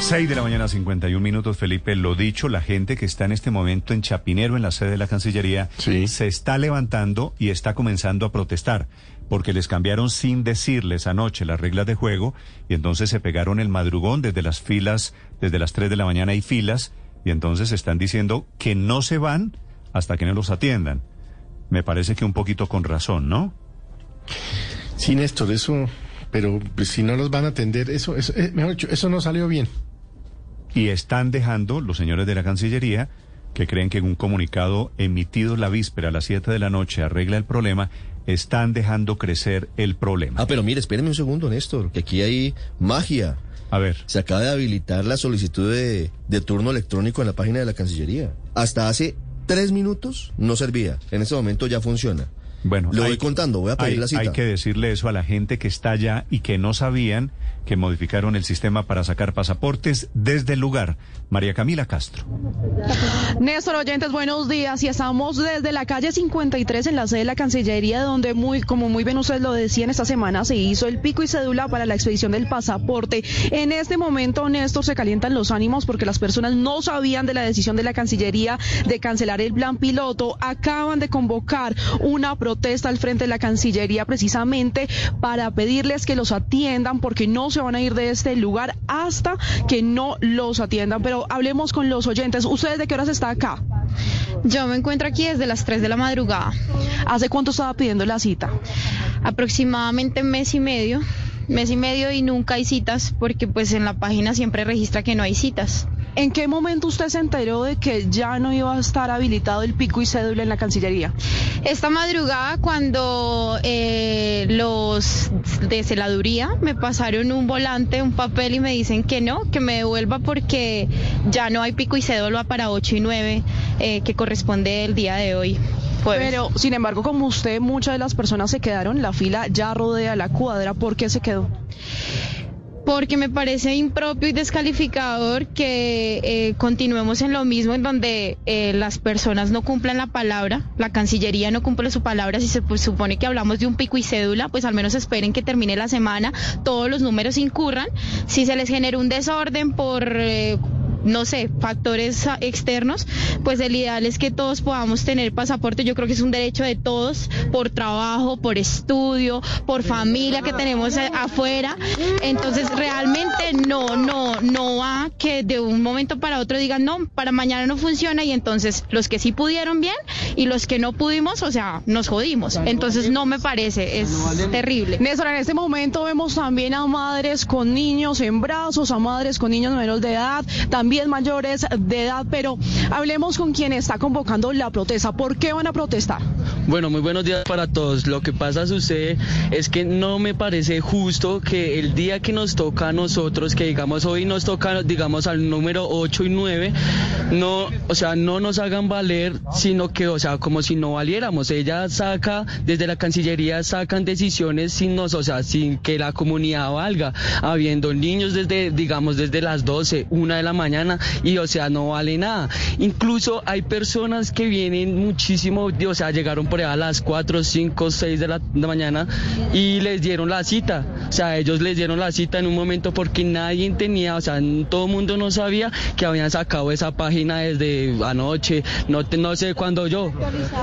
6 de la mañana, 51 minutos, Felipe. Lo dicho, la gente que está en este momento en Chapinero, en la sede de la Cancillería, Sí. se está levantando y está comenzando a protestar, porque les cambiaron sin decirles anoche las reglas de juego y entonces se pegaron el madrugón desde las filas, desde las 3 de la mañana hay filas y entonces están diciendo que no se van hasta que no los atiendan. Me parece que un poquito con razón, ¿no? Sí, Néstor, eso, pero si no los van a atender, eso, eso eh, mejor dicho, eso no salió bien. Y están dejando los señores de la Cancillería que creen que en un comunicado emitido la víspera a las 7 de la noche arregla el problema, están dejando crecer el problema. Ah, pero mire, espérenme un segundo, Néstor, que aquí hay magia. A ver, Se acaba de habilitar la solicitud de, de turno electrónico en la página de la Cancillería. Hasta hace tres minutos no servía. En este momento ya funciona. Bueno, Lo hay voy que- contando, voy a pedir hay, la cita. hay que decirle eso a la gente que está allá y que no sabían que modificaron el sistema para sacar pasaportes desde el lugar. María Camila Castro. Néstor Oyentes, buenos días. Y estamos desde la calle 53 en la sede de la Cancillería, donde muy, como muy bien ustedes lo decían, esta semana se hizo el pico y cédula para la expedición del pasaporte. En este momento, Néstor, se calientan los ánimos porque las personas no sabían de la decisión de la Cancillería de cancelar el plan piloto. Acaban de convocar una protesta al frente de la Cancillería precisamente para pedirles que los atiendan porque no se van a ir de este lugar hasta que no los atiendan. Pero hablemos con los oyentes. ¿Ustedes de qué horas está acá? Yo me encuentro aquí desde las 3 de la madrugada, ¿Hace cuánto estaba pidiendo la cita? aproximadamente mes y medio, mes y medio y nunca hay citas porque pues en la página siempre registra que no hay citas. ¿En qué momento usted se enteró de que ya no iba a estar habilitado el pico y cédula en la Cancillería? Esta madrugada cuando eh, los de celaduría me pasaron un volante, un papel y me dicen que no, que me devuelva porque ya no hay pico y cédula para 8 y 9 eh, que corresponde el día de hoy. jueves. Pero, sin embargo, como usted, muchas de las personas se quedaron, la fila ya rodea la cuadra. ¿Por qué se quedó? Porque me parece impropio y descalificador que eh, continuemos en lo mismo en donde eh, las personas no cumplan la palabra, la Cancillería no cumple su palabra, si se pues, supone que hablamos de un pico y cédula, pues al menos esperen que termine la semana, todos los números incurran, si se les genera un desorden por... eh, no sé, factores externos, pues el ideal es que todos podamos tener pasaporte. Yo creo que es un derecho de todos por trabajo, por estudio, por familia que tenemos afuera. Entonces realmente no, no, no va que de un momento para otro digan no, para mañana no funciona y entonces los que sí pudieron bien y los que no pudimos, o sea, nos jodimos. Entonces no me parece, es terrible. Néstor, en este momento vemos también a madres con niños en brazos, a madres con niños menores de edad, también mayores de edad, pero hablemos con quien está convocando la protesta. ¿Por qué van a protestar? Bueno, muy buenos días para todos. Lo que pasa sucede es que no me parece justo que el día que nos toca a nosotros, que digamos hoy nos toca, digamos al número 8 y 9, no, o sea, no nos hagan valer, sino que, o sea, como si no valiéramos. Ella saca, desde la Cancillería sacan decisiones sin nos, o sea, sin que la comunidad valga, habiendo niños desde, digamos, desde las 12, una de la mañana, y o sea, no vale nada. Incluso hay personas que vienen muchísimo, o sea, llegaron por allá a las 4, 5, 6 de la, mañana y les dieron la cita. O sea, ellos les dieron la cita en un momento porque nadie tenía, o sea, todo el mundo no sabía que habían sacado esa página desde anoche, no, no sé cuándo yo.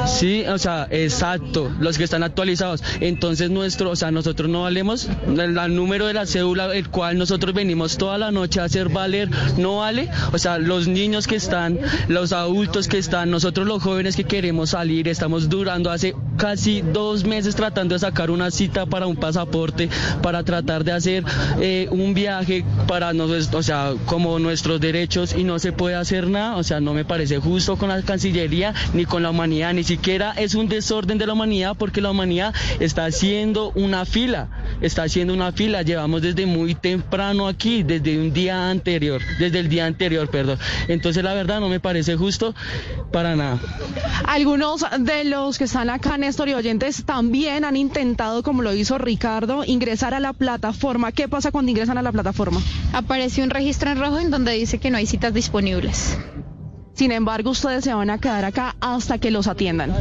Sí, o sea, exacto, los que están actualizados. Entonces nuestro, o sea, nosotros no valemos el, el número de la cédula, el cual nosotros venimos toda la noche a hacer valer, no vale. O sea, los niños que están, los adultos que están, nosotros los jóvenes que queremos salir, estamos durando hace casi dos meses tratando de sacar una cita para un pasaporte, para tratar de hacer eh, un viaje para nos, o sea, como nuestros derechos y no se puede hacer nada, o sea, no me parece justo con la Cancillería ni con la humanidad, ni siquiera es un desorden de la humanidad porque la humanidad está haciendo una fila, está haciendo una fila, llevamos desde muy temprano aquí, desde un día anterior, desde el día anterior, perdón. Entonces la verdad no me parece justo para nada. Algunos de los que están acá, Néstor y oyentes, también han intentado, como lo hizo Ricardo, ingresar a la plataforma. ¿Qué pasa cuando ingresan a la plataforma? Apareció un registro en rojo en donde dice que no hay citas disponibles. Sin embargo, ustedes se van a quedar acá hasta que los atiendan.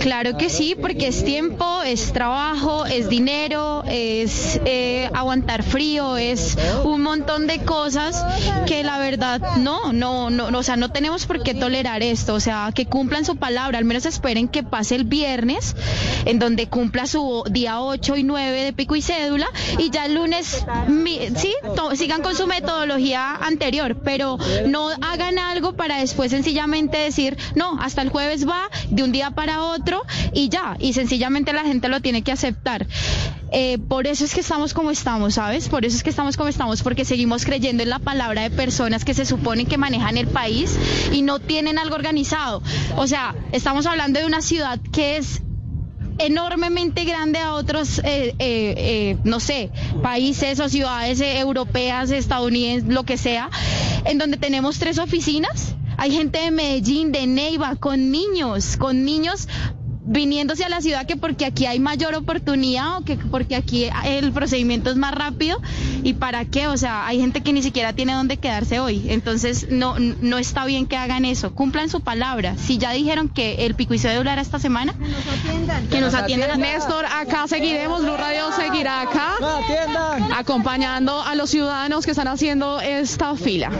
Claro que sí, porque es tiempo, es trabajo, es dinero, es eh, aguantar frío, es un montón de cosas que la verdad no, no, no, o sea, no tenemos por qué tolerar esto, o sea, que cumplan su palabra, al menos esperen que pase el viernes, en donde cumpla su día 8 y 9 de pico y cédula, y ya el lunes, sí, sigan con su metodología anterior, pero no hagan algo para después sencillamente decir, no, hasta el jueves va, de un día para otro, y ya, y sencillamente la gente lo tiene que aceptar. Eh, por eso es que estamos como estamos, ¿sabes? Por eso es que estamos como estamos, porque seguimos creyendo en la palabra de personas que se suponen que manejan el país y no tienen algo organizado. O sea, estamos hablando de una ciudad que es enormemente grande a otros, eh, eh, no sé, países o ciudades europeas, estadounidenses, lo que sea, en donde tenemos tres oficinas. Hay gente de Medellín, de Neiva, con niños, con niños viniéndose a la ciudad que porque aquí hay mayor oportunidad o que porque aquí el procedimiento es más rápido. Y para qué, o sea, hay gente que ni siquiera tiene dónde quedarse hoy, entonces no no está bien que hagan eso, cumplan su palabra. Si ya dijeron que el pico y cédula era esta semana, que nos atiendan, que nos atiendan. Néstor, acá seguiremos, Blue Radio seguirá acá acompañando a los ciudadanos que están haciendo esta fila.